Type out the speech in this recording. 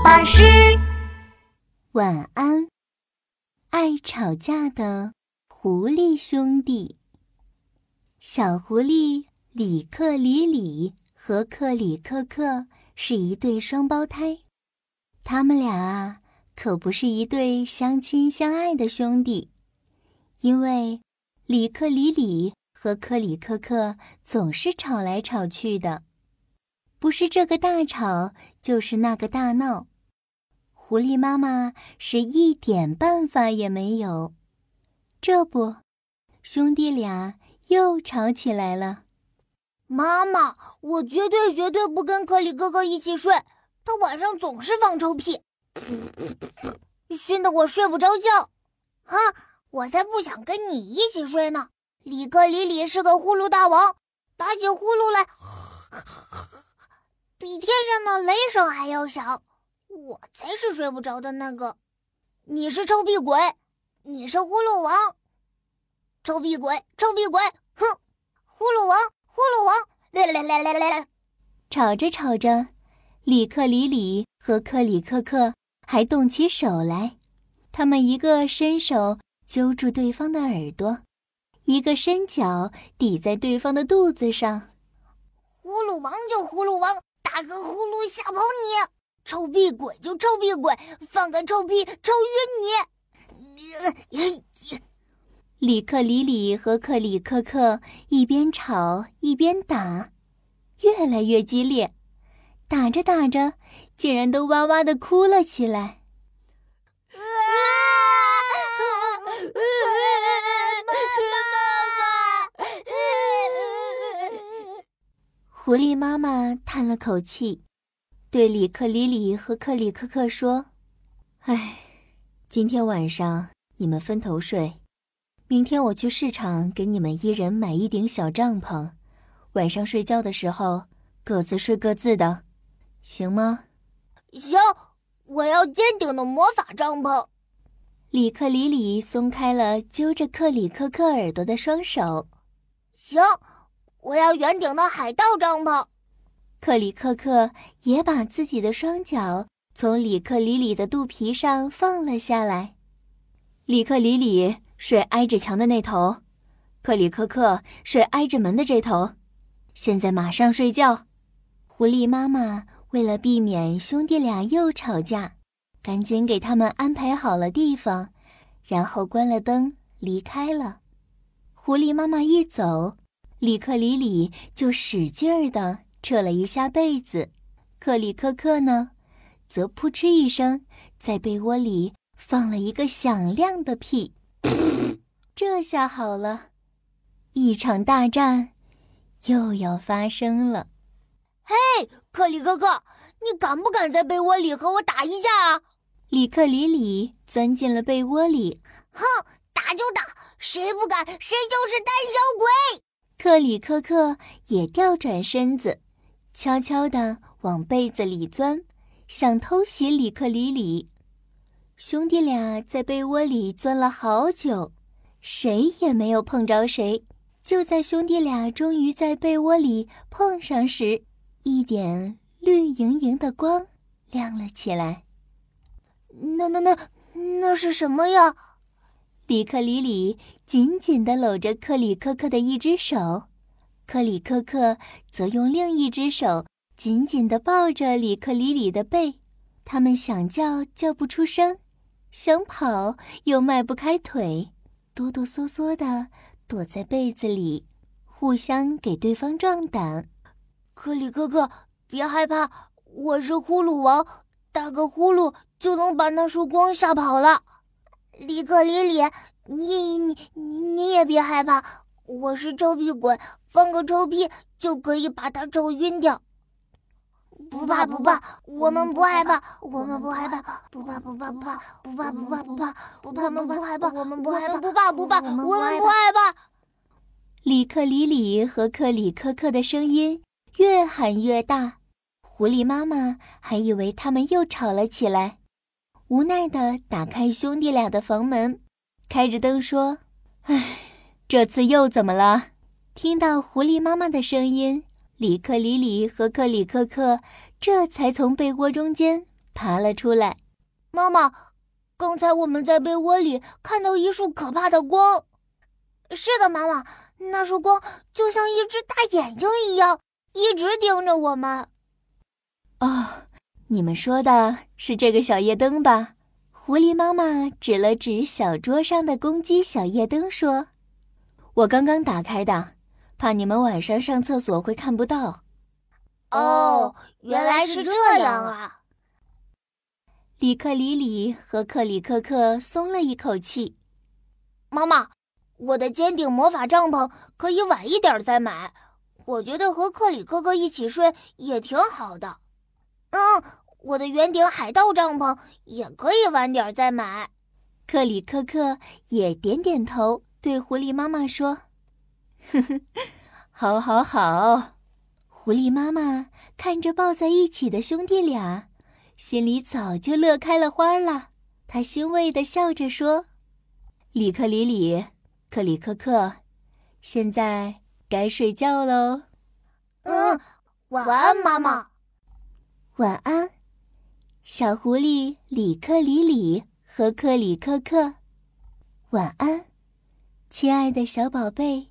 巴士晚安。爱吵架的狐狸兄弟，小狐狸里克里里和克里克克是一对双胞胎，他们俩啊可不是一对相亲相爱的兄弟，因为里克里里和克里克克总是吵来吵去的。不是这个大吵，就是那个大闹。狐狸妈妈是一点办法也没有。这不，兄弟俩又吵起来了。妈妈，我绝对绝对不跟克里哥哥一起睡，他晚上总是放臭屁，熏得我睡不着觉。啊，我才不想跟你一起睡呢！里克里里是个呼噜大王，打起呼噜来。比天上的雷声还要响，我才是睡不着的那个。你是臭屁鬼，你是呼噜王。臭屁鬼，臭屁鬼，哼！呼噜王，呼噜王，来来来来来来！吵着吵着，里克里里和克里克克还动起手来。他们一个伸手揪住对方的耳朵，一个伸脚抵在对方的肚子上。呼噜王就呼噜王。打个呼噜吓跑你！臭屁鬼就臭屁鬼，放个臭屁臭晕你！里克里里和克里克克一边吵一边打，越来越激烈，打着打着，竟然都哇哇的哭了起来。狐狸妈妈叹了口气，对里克里里和克里克克说：“哎，今天晚上你们分头睡，明天我去市场给你们一人买一顶小帐篷，晚上睡觉的时候各自睡各自的，行吗？”“行，我要尖顶的魔法帐篷。”里克里里松开了揪着克里克克耳朵的双手，“行。”我要圆顶的海盗帐篷。克里克克也把自己的双脚从里克里里的肚皮上放了下来。里克里里睡挨着墙的那头，克里克克睡挨着门的这头。现在马上睡觉。狐狸妈妈为了避免兄弟俩又吵架，赶紧给他们安排好了地方，然后关了灯离开了。狐狸妈妈一走。里克里里就使劲儿地扯了一下被子，克里克克呢，则扑哧一声在被窝里放了一个响亮的屁。这下好了，一场大战又要发生了。嘿，克里克克，你敢不敢在被窝里和我打一架啊？里克里里钻进了被窝里，哼，打就打，谁不敢谁就是胆小鬼。克里克克也调转身子，悄悄地往被子里钻，想偷袭里克里里。兄弟俩在被窝里钻了好久，谁也没有碰着谁。就在兄弟俩终于在被窝里碰上时，一点绿莹莹的光亮了起来。那、那、那、那是什么呀？里克里里紧紧地搂着克里克克的一只手，克里克克则用另一只手紧紧地抱着里克里里的背。他们想叫叫不出声，想跑又迈不开腿，哆哆嗦嗦地躲在被子里，互相给对方壮胆。克里克克，别害怕，我是呼噜王，打个呼噜就能把那束光吓跑了。里克里里，你你你你也别害怕，我是臭屁鬼，放个臭屁就可以把他臭晕掉。不怕不怕，我们不害怕，我们不害怕，不怕不怕不怕，不怕不怕不怕，不怕不怕害怕，我们不害怕，不怕不怕，我们不害怕。里克里里和克里克克的声音越喊越大，狐狸妈妈还以为他们又吵了起来。无奈的打开兄弟俩的房门，开着灯说：“唉，这次又怎么了？”听到狐狸妈妈的声音，里克里里和克里克克这才从被窝中间爬了出来。妈妈，刚才我们在被窝里看到一束可怕的光。是的，妈妈，那束光就像一只大眼睛一样，一直盯着我们。哦，你们说的是这个小夜灯吧？狐狸妈妈指了指小桌上的公鸡小夜灯，说：“我刚刚打开的，怕你们晚上上厕所会看不到。”哦，原来是这样啊！里克里里和克里克克松了一口气。妈妈，我的尖顶魔法帐篷可以晚一点再买。我觉得和克里克克一起睡也挺好的。嗯，我的圆顶海盗帐篷也可以晚点再买。克里克克也点点头，对狐狸妈妈说：“呵呵，好，好，好。”狐狸妈妈看着抱在一起的兄弟俩，心里早就乐开了花了。她欣慰地笑着说：“里克里里，克里克克，现在该睡觉喽。”“嗯，晚安，妈妈。”“晚安，小狐狸里克里里和克里克克。”“晚安，亲爱的小宝贝。”